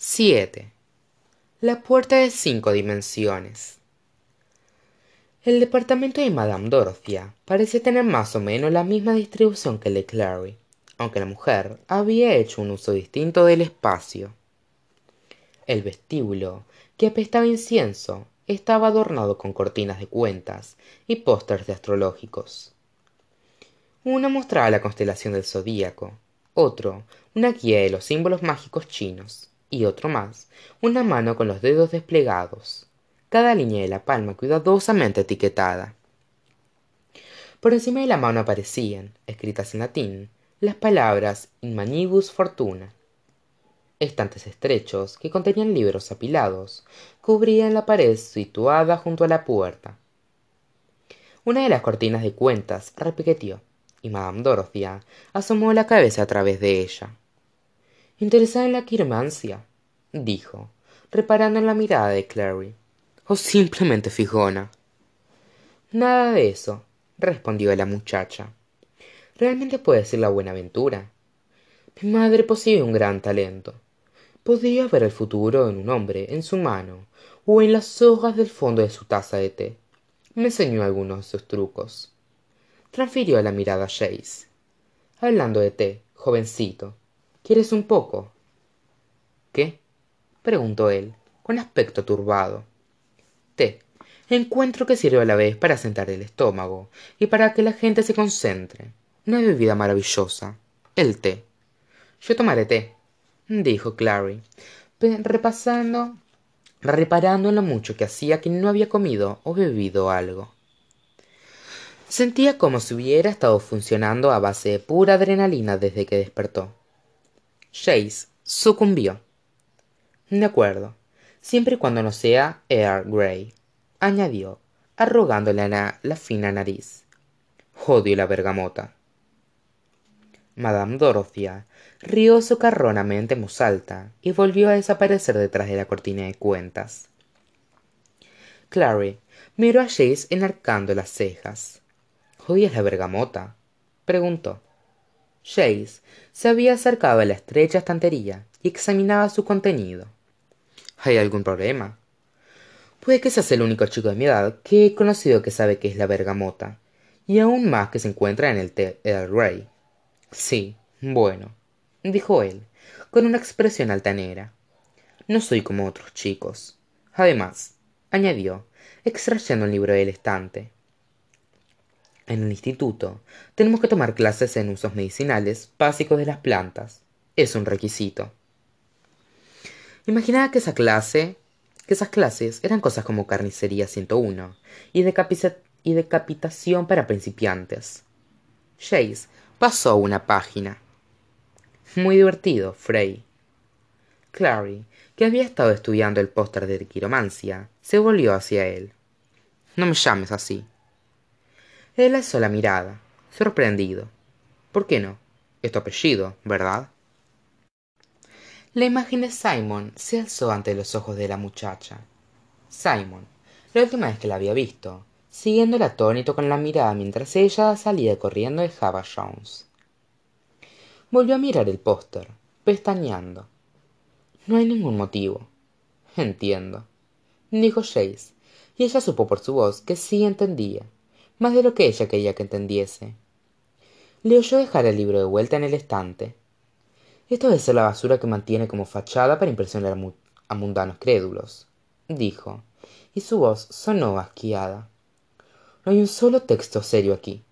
7. La puerta de cinco dimensiones. El departamento de Madame Dorothea parecía tener más o menos la misma distribución que el de Clary, aunque la mujer había hecho un uso distinto del espacio. El vestíbulo, que apestaba incienso, estaba adornado con cortinas de cuentas y pósters de astrológicos. Uno mostraba la constelación del zodíaco, otro una guía de los símbolos mágicos chinos y otro más. Una mano con los dedos desplegados. Cada línea de la palma cuidadosamente etiquetada. Por encima de la mano aparecían escritas en latín las palabras in manibus fortuna estantes estrechos que contenían libros apilados cubrían la pared situada junto a la puerta. Una de las cortinas de cuentas repiqueteó y madame dorothea asomó la cabeza a través de ella interesada en la quiromancia dijo reparando en la mirada de clary. O simplemente fijona. Nada de eso respondió la muchacha. Realmente puede ser la buenaventura mi madre posee un gran talento. Podía ver el futuro en un hombre en su mano o en las hojas del fondo de su taza de té. Me enseñó algunos de sus trucos. Transfirió la mirada a Jace. hablando de té jovencito quieres un poco qué preguntó él con aspecto turbado. Té. Encuentro que sirve a la vez para sentar el estómago y para que la gente se concentre. Una bebida maravillosa. El té. Yo tomaré té dijo clary repasando reparando en lo mucho que hacía que no había comido o bebido algo. Sentía como si hubiera estado funcionando a base de pura adrenalina desde que despertó Jace sucumbió. De acuerdo. Siempre y cuando no sea earl grey añadió arrugándole la, la fina nariz. Odio la bergamota. Madame dorothea rió socarronamente en voz alta y volvió a desaparecer detrás de la cortina de cuentas. Clary miró a Jace enarcando las cejas. Odias la bergamota preguntó Jace se había acercado a la estrecha estantería y examinaba su contenido. Hay algún problema puede que seas el único chico de mi edad que he conocido que sabe qué es la bergamota y aún más que se encuentra en el té Earl Grey. Sí bueno dijo él con una expresión altanera. No soy como otros chicos. Además añadió extrayendo un libro del estante en el instituto. Tenemos que tomar clases en usos medicinales básicos de las plantas. Es un requisito. Imaginaba que esa clase que esas clases eran cosas como carnicería 101 y, y decapitación para principiantes. Jace pasó una página. Muy divertido frey. Clary que había estado estudiando el póster de quiromancia se volvió hacia él. No me llames así él alzó la mirada sorprendido. Por qué no es tu apellido verdad la imagen de simon se alzó ante los ojos de la muchacha. Simon la última vez que la había visto siguiéndola atónito con la mirada mientras ella salía corriendo de jones. Volvió a mirar el póster pestañeando. No hay ningún motivo. Entiendo dijo Jace, y ella supo por su voz que sí entendía más de lo que ella quería que entendiese. Le oyó dejar el libro de vuelta en el estante. Esto debe ser la basura que mantiene como fachada para impresionar a mundanos crédulos dijo y su voz sonó asqueada. No hay un solo texto serio aquí.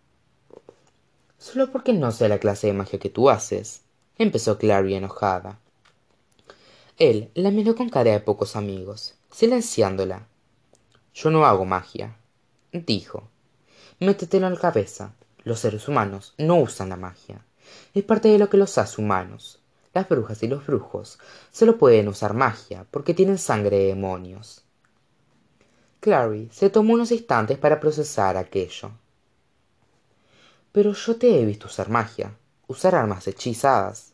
Solo porque no sea la clase de magia que tú haces empezó clary enojada. Él la miró con cara de pocos amigos silenciándola. Yo no hago magia dijo métetelo en la cabeza. Los seres humanos no usan la magia. Es parte de lo que los hace humanos las brujas y los brujos solo pueden usar magia porque tienen sangre de demonios. Clary se tomó unos instantes para procesar aquello. Pero yo te he visto usar magia usar armas hechizadas.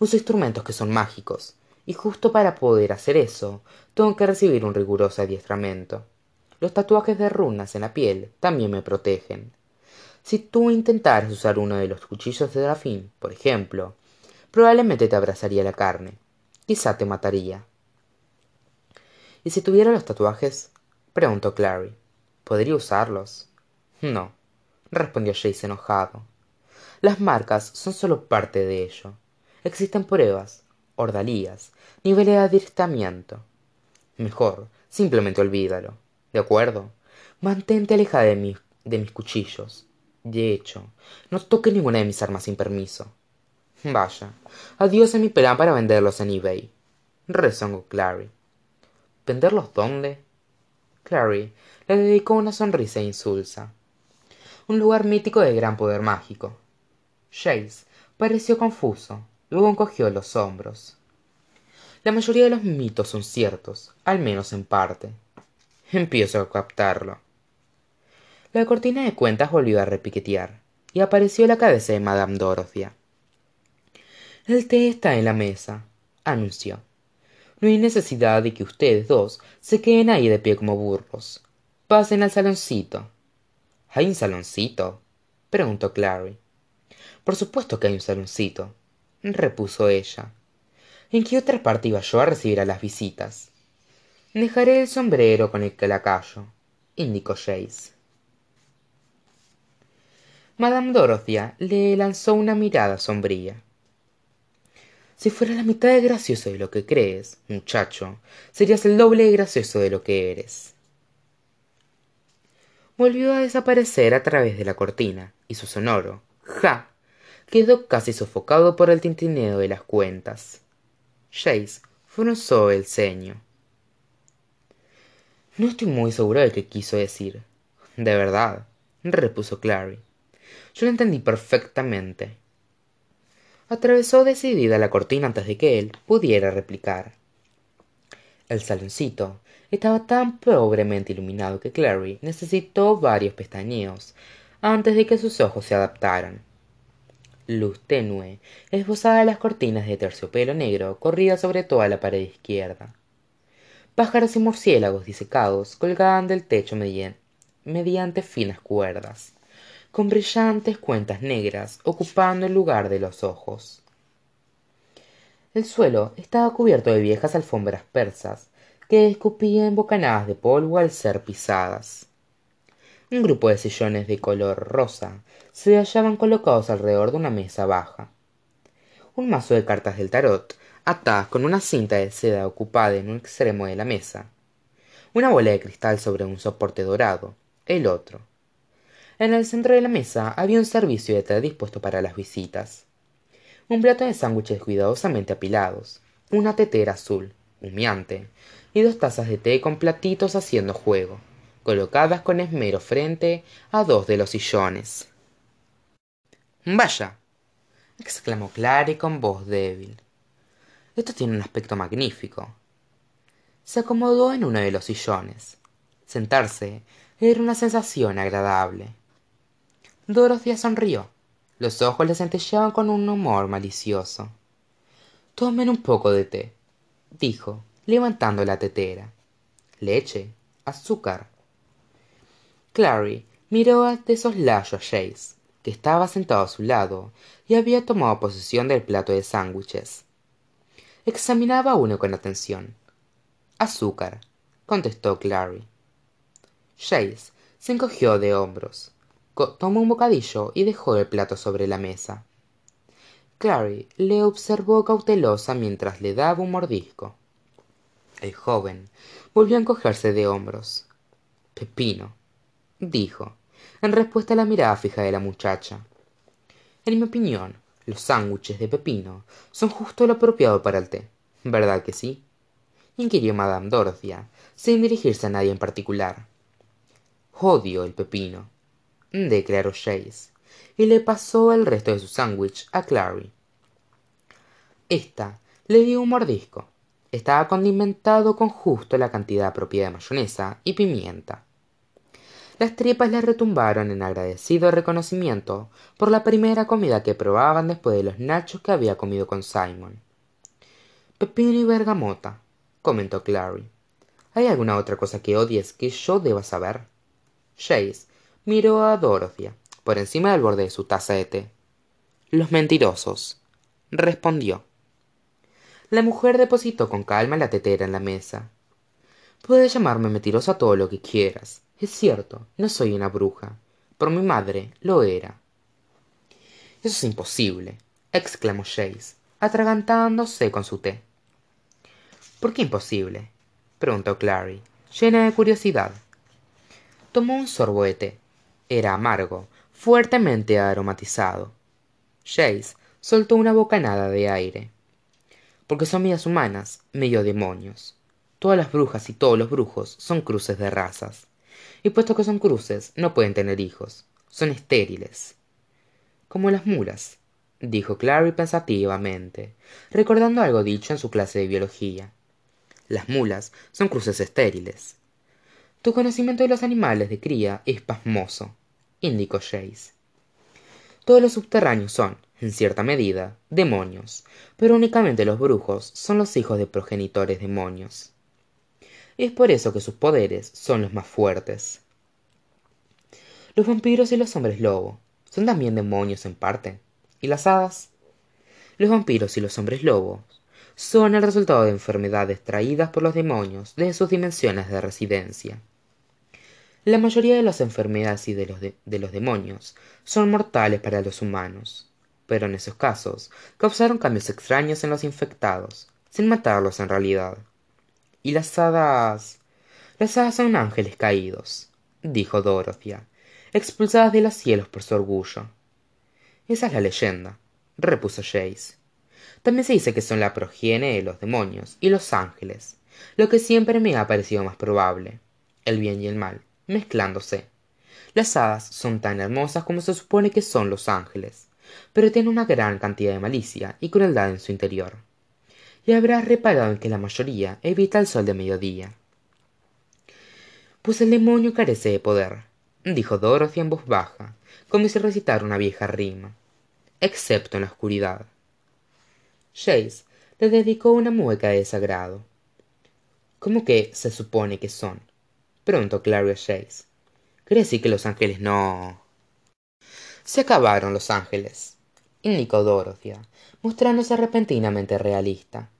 Uso instrumentos que son mágicos. Y justo para poder hacer eso tengo que recibir un riguroso adiestramiento los tatuajes de runas en la piel también me protegen. Si tú intentaras usar uno de los cuchillos de Drafín, por ejemplo probablemente te abrazaría la carne. Quizá te mataría. Y si tuviera los tatuajes preguntó clary podría usarlos no respondió Jace enojado. Las marcas son solo parte de ello. Existen pruebas ordalías niveles de adiestramiento. Mejor simplemente olvídalo de acuerdo. Mantente alejada de, mi, de mis cuchillos. De hecho no toques ninguna de mis armas sin permiso. Vaya. Adiós a mi plan para venderlos en ebay. Rezongó clary. Venderlos dónde clary le dedicó una sonrisa insulsa. Un lugar mítico de gran poder mágico. Jace pareció confuso. Luego encogió los hombros. La mayoría de los mitos son ciertos al menos en parte empiezo a captarlo. La cortina de cuentas volvió a repiquetear y apareció la cabeza de madame dorothea. El té está en la mesa anunció. No hay necesidad de que ustedes dos se queden ahí de pie como burros. Pasen al saloncito. Hay un saloncito preguntó clary. Por supuesto que hay un saloncito repuso ella. En qué otra parte iba yo a recibir a las visitas dejaré el sombrero con el que la callo indicó Jace. Madame dorothea le lanzó una mirada sombría. Si fuera la mitad de gracioso de lo que crees muchacho serías el doble de gracioso de lo que eres. Volvió a desaparecer a través de la cortina y su sonoro ja quedó casi sofocado por el tintineo de las cuentas. Jace frunzó el ceño no estoy muy seguro de qué quiso decir. De verdad repuso clary. Yo lo entendí perfectamente. Atravesó decidida la cortina antes de que él pudiera replicar. El saloncito estaba tan pobremente iluminado que clary necesitó varios pestañeos antes de que sus ojos se adaptaran. Luz tenue esbozada las cortinas de terciopelo negro corría sobre toda la pared izquierda pájaros y murciélagos disecados colgaban del techo mediante finas cuerdas con brillantes cuentas negras ocupando el lugar de los ojos. El suelo estaba cubierto de viejas alfombras persas que escupían bocanadas de polvo al ser pisadas. Un grupo de sillones de color rosa se hallaban colocados alrededor de una mesa baja. Un mazo de cartas del tarot atadas con una cinta de seda ocupada en un extremo de la mesa. Una bola de cristal sobre un soporte dorado. El otro. En el centro de la mesa había un servicio de té dispuesto para las visitas. Un plato de sándwiches cuidadosamente apilados. Una tetera azul humeante. Y dos tazas de té con platitos haciendo juego colocadas con esmero frente a dos de los sillones. Vaya exclamó clary con voz débil esto tiene un aspecto magnífico. Se acomodó en uno de los sillones. Sentarse era una sensación agradable. Dorothea sonrió. Los ojos le centelleaban con un humor malicioso. Tomen un poco de té dijo levantando la tetera. Leche azúcar clary miró de soslayo a Jace que estaba sentado a su lado y había tomado posesión del plato de sándwiches examinaba uno con atención. Azúcar contestó clary. Jace se encogió de hombros tomó un bocadillo y dejó el plato sobre la mesa. Clary le observó cautelosa mientras le daba un mordisco. El joven volvió a encogerse de hombros. Pepino dijo en respuesta a la mirada fija de la muchacha. En mi opinión los sándwiches de pepino son justo lo apropiado para el té verdad que sí inquirió madame dorothea sin dirigirse a nadie en particular odio el pepino declaró Jace, y le pasó el resto de su sándwich a Clary. Esta le dio un mordisco. Estaba condimentado con justo la cantidad apropiada de mayonesa y pimienta. Las tripas le retumbaron en agradecido reconocimiento por la primera comida que probaban después de los nachos que había comido con Simon. Pepino y bergamota, comentó Clary. ¿Hay alguna otra cosa que odies que yo deba saber? Jace miró a Dorothea por encima del borde de su taza de té los mentirosos respondió La mujer depositó con calma la tetera en la mesa. Puedes llamarme mentirosa todo lo que quieras. Es cierto, no soy una bruja. Pero mi madre lo era. Eso es imposible, exclamó Jace, atragantándose con su té. ¿Por qué imposible? preguntó Clary, llena de curiosidad. Tomó un sorbo de té. Era amargo, fuertemente aromatizado. Jace soltó una bocanada de aire. Porque son vidas humanas, medio demonios. Todas las brujas y todos los brujos son cruces de razas. Y puesto que son cruces, no pueden tener hijos. Son estériles. Como las mulas, dijo Clary pensativamente, recordando algo dicho en su clase de biología. Las mulas son cruces estériles. Tu conocimiento de los animales de cría es pasmoso, indicó Jace. Todos los subterráneos son, en cierta medida, demonios, pero únicamente los brujos son los hijos de progenitores demonios. Y es por eso que sus poderes son los más fuertes. Los vampiros y los hombres lobo son también demonios en parte. ¿Y las hadas? Los vampiros y los hombres lobos son el resultado de enfermedades traídas por los demonios desde sus dimensiones de residencia. La mayoría de las enfermedades y de los, de los demonios son mortales para los humanos, pero en esos casos causaron cambios extraños en los infectados, sin matarlos en realidad. ¿Y las hadas? Las hadas son ángeles caídos, dijo Dorothea, expulsadas de los cielos por su orgullo. Esa es la leyenda, repuso Jace. También se dice que son la progenie de los demonios y los ángeles, lo que siempre me ha parecido más probable, el bien y el mal, mezclándose. Las hadas son tan hermosas como se supone que son los ángeles, pero tienen una gran cantidad de malicia y crueldad en su interior. Y habrás reparado en que la mayoría evita el sol de mediodía. Pues el demonio carece de poder, dijo Dorothy en voz baja, como si recitara una vieja rima, excepto en la oscuridad. Jace le dedicó una mueca de desagrado. ¿Cómo que se supone que son? preguntó Clary a Jace. ¿Quiere decir que los ángeles no...? Se acabaron los ángeles, indicó Dorothea, mostrándose repentinamente realista.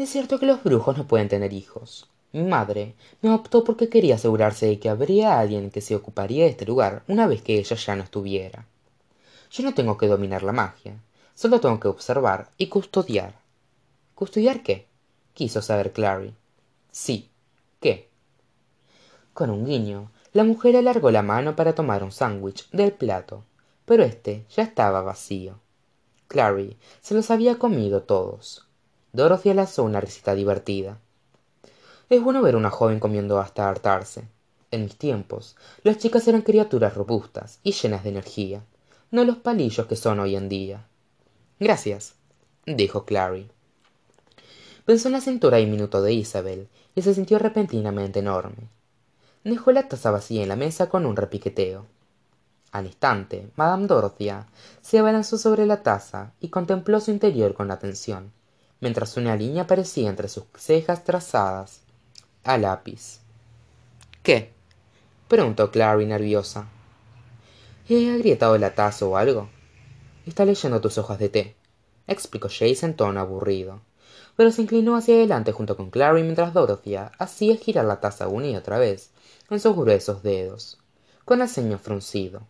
Es cierto que los brujos no pueden tener hijos, mi madre me optó porque quería asegurarse de que habría alguien que se ocuparía de este lugar una vez que ella ya no estuviera. Yo no tengo que dominar la magia, solo tengo que observar y custodiar. ¿Custodiar qué? quiso saber Clary. Sí, ¿qué? Con un guiño, la mujer alargó la mano para tomar un sándwich del plato, pero éste ya estaba vacío. Clary se los había comido todos. Dorothy lanzó una risita divertida. Es bueno ver a una joven comiendo hasta hartarse. En mis tiempos, las chicas eran criaturas robustas y llenas de energía, no los palillos que son hoy en día. Gracias, dijo Clary. Pensó en la cintura diminuta de Isabel y se sintió repentinamente enorme. Dejó la taza vacía en la mesa con un repiqueteo. Al instante, Madame Dorothea se abalanzó sobre la taza y contempló su interior con atención, mientras una línea aparecía entre sus cejas trazadas a lápiz. ¿Qué? preguntó Clary nerviosa. ¿He agrietado la taza o algo? Está leyendo tus hojas de té, explicó Jace en tono aburrido, pero se inclinó hacia adelante junto con Clary mientras Dorothea hacía girar la taza una y otra vez en sus gruesos dedos, con el ceño fruncido.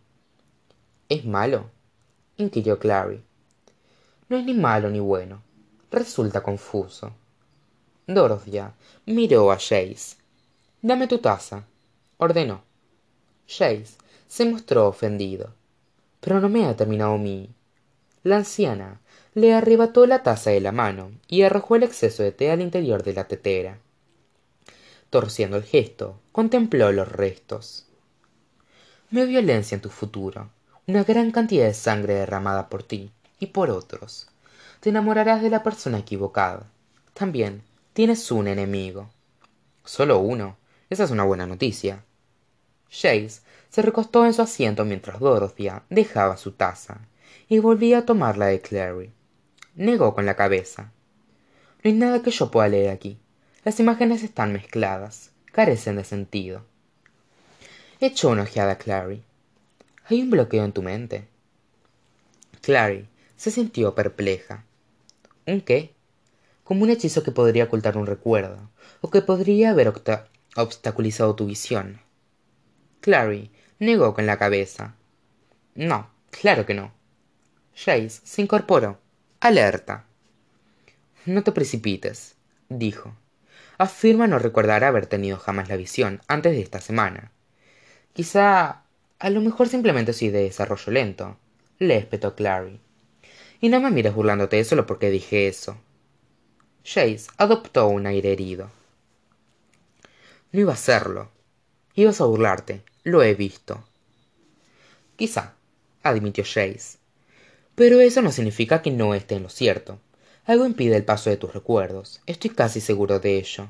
¿Es malo? inquirió Clary. No es ni malo ni bueno. Resulta confuso. Dorothea miró a Jace. Dame tu taza, ordenó. Jace se mostró ofendido. Pero no me ha terminado mi. La anciana le arrebató la taza de la mano y arrojó el exceso de té al interior de la tetera. Torciendo el gesto, contempló los restos. Veo violencia en tu futuro, una gran cantidad de sangre derramada por ti y por otros. Te enamorarás de la persona equivocada. También Tienes un enemigo. Solo uno. Esa es una buena noticia. Jace se recostó en su asiento mientras Dorothea dejaba su taza y volvía a tomar la de Clary. Negó con la cabeza. No hay nada que yo pueda leer aquí. Las imágenes están mezcladas, carecen de sentido. Echó una ojeada a Clary. Hay un bloqueo en tu mente. Clary se sintió perpleja. ¿Un qué? como un hechizo que podría ocultar un recuerdo, o que podría haber obstaculizado tu visión. Clary negó con la cabeza. No, claro que no. Jace se incorporó, alerta. No te precipites, dijo. Afirma no recordar haber tenido jamás la visión antes de esta semana. Quizá, a lo mejor simplemente soy de desarrollo lento, le espetó Clary. Y no me mires burlándote solo porque dije eso. Jace adoptó un aire herido. No iba a hacerlo. Ibas a burlarte, lo he visto. Quizá, admitió Jace. Pero eso no significa que no esté en lo cierto. Algo impide el paso de tus recuerdos. Estoy casi seguro de ello.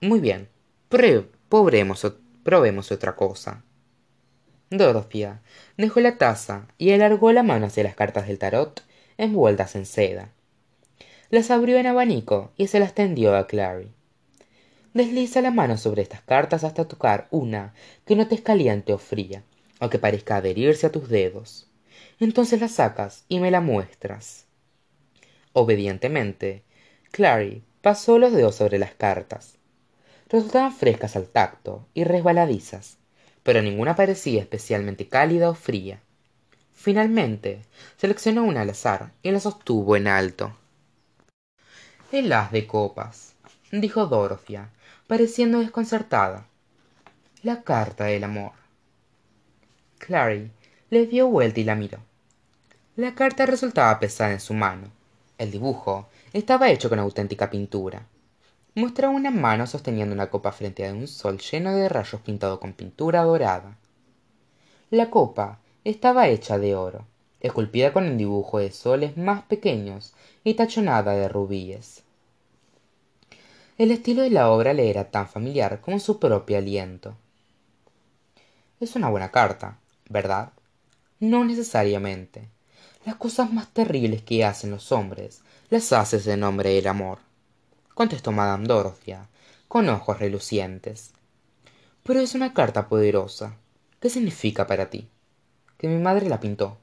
Muy bien. probemos otra cosa. Dorothea dejó la taza y alargó la mano hacia las cartas del tarot envueltas en seda. Las abrió en abanico y se las tendió a Clary. Desliza la mano sobre estas cartas hasta tocar una que no te es caliente o fría, o que parezca adherirse a tus dedos. Entonces la sacas y me la muestras. Obedientemente, Clary pasó los dedos sobre las cartas. Resultaban frescas al tacto y resbaladizas, pero ninguna parecía especialmente cálida o fría. Finalmente, seleccionó una al azar y la sostuvo en alto. El as de copas, dijo Dorothea, pareciendo desconcertada. La carta del amor. Clary le dio vuelta y la miró. La carta resultaba pesada en su mano. El dibujo estaba hecho con auténtica pintura. Mostraba una mano sosteniendo una copa frente a un sol lleno de rayos pintado con pintura dorada. La copa estaba hecha de oro, esculpida con un dibujo de soles más pequeños y tachonada de rubíes. El estilo de la obra le era tan familiar como su propio aliento. Es una buena carta, ¿verdad? No necesariamente. Las cosas más terribles que hacen los hombres las haces en nombre del amor, contestó Madame Dorothea, con ojos relucientes. Pero es una carta poderosa. ¿Qué significa para ti? Que mi madre la pintó,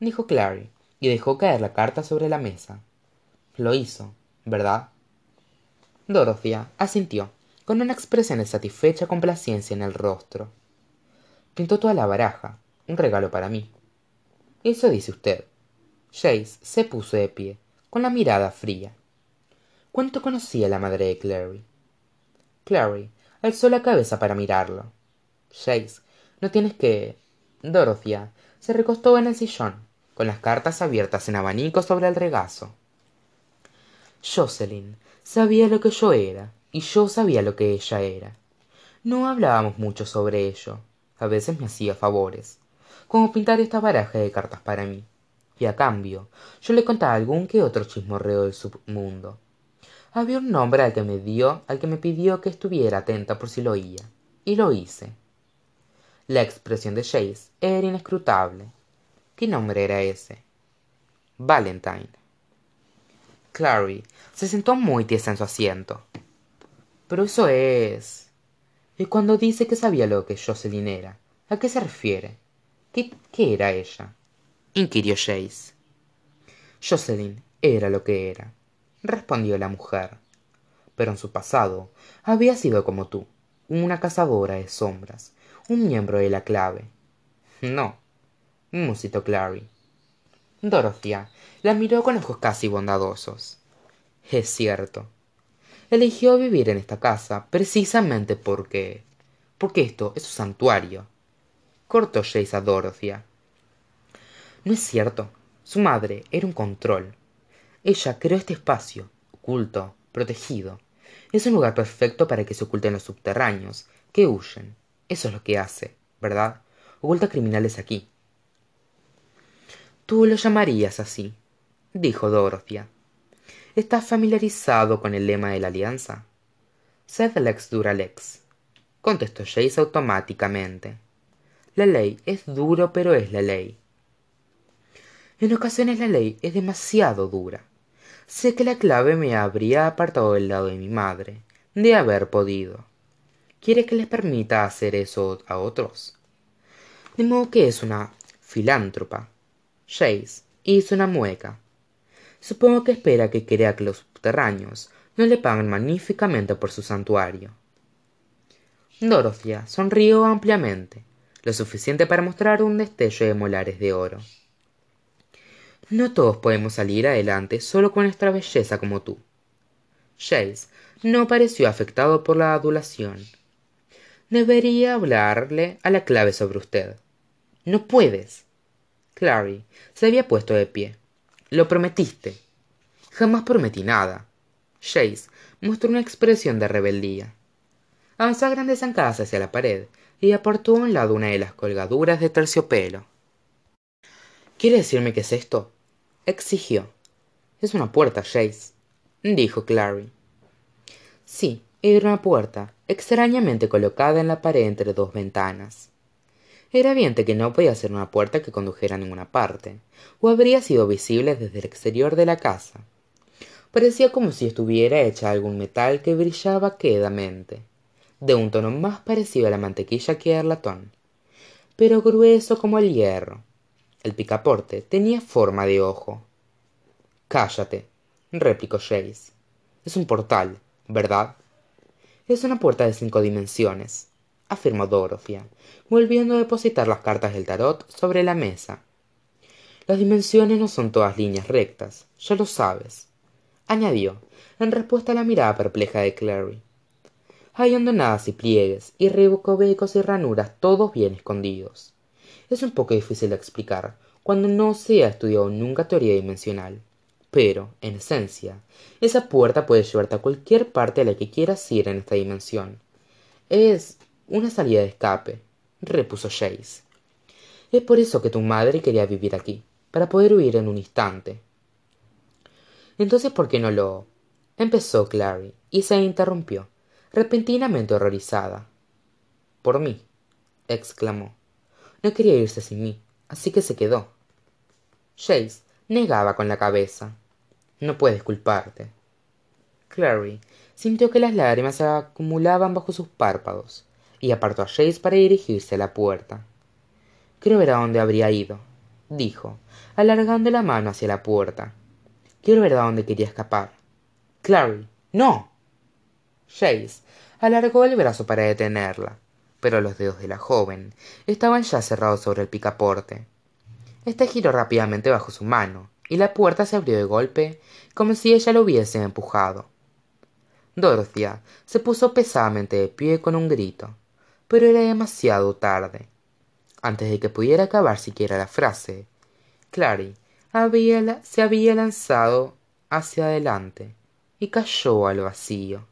dijo Clary, y dejó caer la carta sobre la mesa. Lo hizo, ¿verdad? Dorothea asintió, con una expresión de satisfecha complacencia en el rostro. Pintó toda la baraja, un regalo para mí. Eso dice usted. Jace se puso de pie, con la mirada fría. ¿Cuánto conocía la madre de Clary? Clary alzó la cabeza para mirarlo. Jace, no tienes que. Dorothea se recostó en el sillón, con las cartas abiertas en abanico sobre el regazo. Jocelyn sabía lo que yo era y yo sabía lo que ella era. No hablábamos mucho sobre ello. A veces me hacía favores como pintar esta baraja de cartas para mí. Y a cambio yo le contaba algún que otro chismorreo del submundo. Había un nombre al que me dio al que me pidió que estuviera atenta por si lo oía y lo hice la expresión de Chase era inescrutable. Qué nombre era ese valentine. Clary se sentó muy tiesa en su asiento. Pero eso es. Y cuando dice que sabía lo que jocelyn era a qué se refiere qué, era ella inquirió Jace. jocelyn era lo que era respondió la mujer. Pero en su pasado había sido como tú una cazadora de sombras un miembro de la clave. No musitó clary. Dorothea la miró con ojos casi bondadosos. Es cierto. Eligió vivir en esta casa precisamente porque porque esto es su santuario. Cortó Jace a Dorothea. No es cierto su madre era un control. Ella creó este espacio oculto protegido. Es un lugar perfecto para que se oculten los subterráneos que huyen eso es lo que hace verdad oculta criminales aquí tú lo llamarías así dijo Dorothea ¿Estás familiarizado con el lema de la alianza? Sed lex dura lex, contestó Jace automáticamente. La ley es duro, pero es la ley. En ocasiones la ley es demasiado dura. Sé que la clave me habría apartado del lado de mi madre, de haber podido. ¿Quiere que les permita hacer eso a otros? De modo que es una filántropa. Jace hizo una mueca Supongo que espera que crea que los subterráneos no le pagan magníficamente por su santuario. Dorothea sonrió ampliamente, lo suficiente para mostrar un destello de molares de oro. No todos podemos salir adelante solo con nuestra belleza como tú. Jace no pareció afectado por la adulación. Debería hablarle a la clave sobre usted. No puedes. Clary se había puesto de pie. Lo prometiste. Jamás prometí nada. Jace mostró una expresión de rebeldía. Avanzó a grandes zancadas hacia la pared y apartó a un lado una de las colgaduras de terciopelo. ¿Quiere decirme qué es esto? exigió. Es una puerta, Jace, dijo Clary. Sí, era una puerta, extrañamente colocada en la pared entre dos ventanas. Era evidente que no podía ser una puerta que condujera a ninguna parte, o habría sido visible desde el exterior de la casa. Parecía como si estuviera hecha de algún metal que brillaba quedamente, de un tono más parecido a la mantequilla que al latón, pero grueso como el hierro. El picaporte tenía forma de ojo. Cállate, replicó Jace. Es un portal, ¿verdad? Es una puerta de cinco dimensiones, afirmó Dorothea, volviendo a depositar las cartas del tarot sobre la mesa. Las dimensiones no son todas líneas rectas, ya lo sabes, añadió, en respuesta a la mirada perpleja de Clary. Hay hondonadas y pliegues, y recovecos y ranuras, todos bien escondidos. Es un poco difícil de explicar cuando no se ha estudiado nunca teoría dimensional. Pero, en esencia, esa puerta puede llevarte a cualquier parte a la que quieras ir en esta dimensión. Es una salida de escape, repuso Jace. Es por eso que tu madre quería vivir aquí, para poder huir en un instante. Entonces, ¿por qué no lo...? empezó Clary, y se interrumpió, repentinamente horrorizada. Por mí, exclamó. No quería irse sin mí, así que se quedó. Jace negaba con la cabeza. No puedes culparte. Clary sintió que las lágrimas se acumulaban bajo sus párpados y apartó a Jace para dirigirse a la puerta. Quiero ver a dónde habría ido, dijo, alargando la mano hacia la puerta. Quiero ver a dónde quería escapar. Clary, no. Jace alargó el brazo para detenerla, pero los dedos de la joven estaban ya cerrados sobre el picaporte. Este giró rápidamente bajo su mano, y la puerta se abrió de golpe, como si ella lo hubiese empujado. Dorothea se puso pesadamente de pie con un grito, pero era demasiado tarde. Antes de que pudiera acabar siquiera la frase, Clary se había lanzado hacia adelante y cayó al vacío.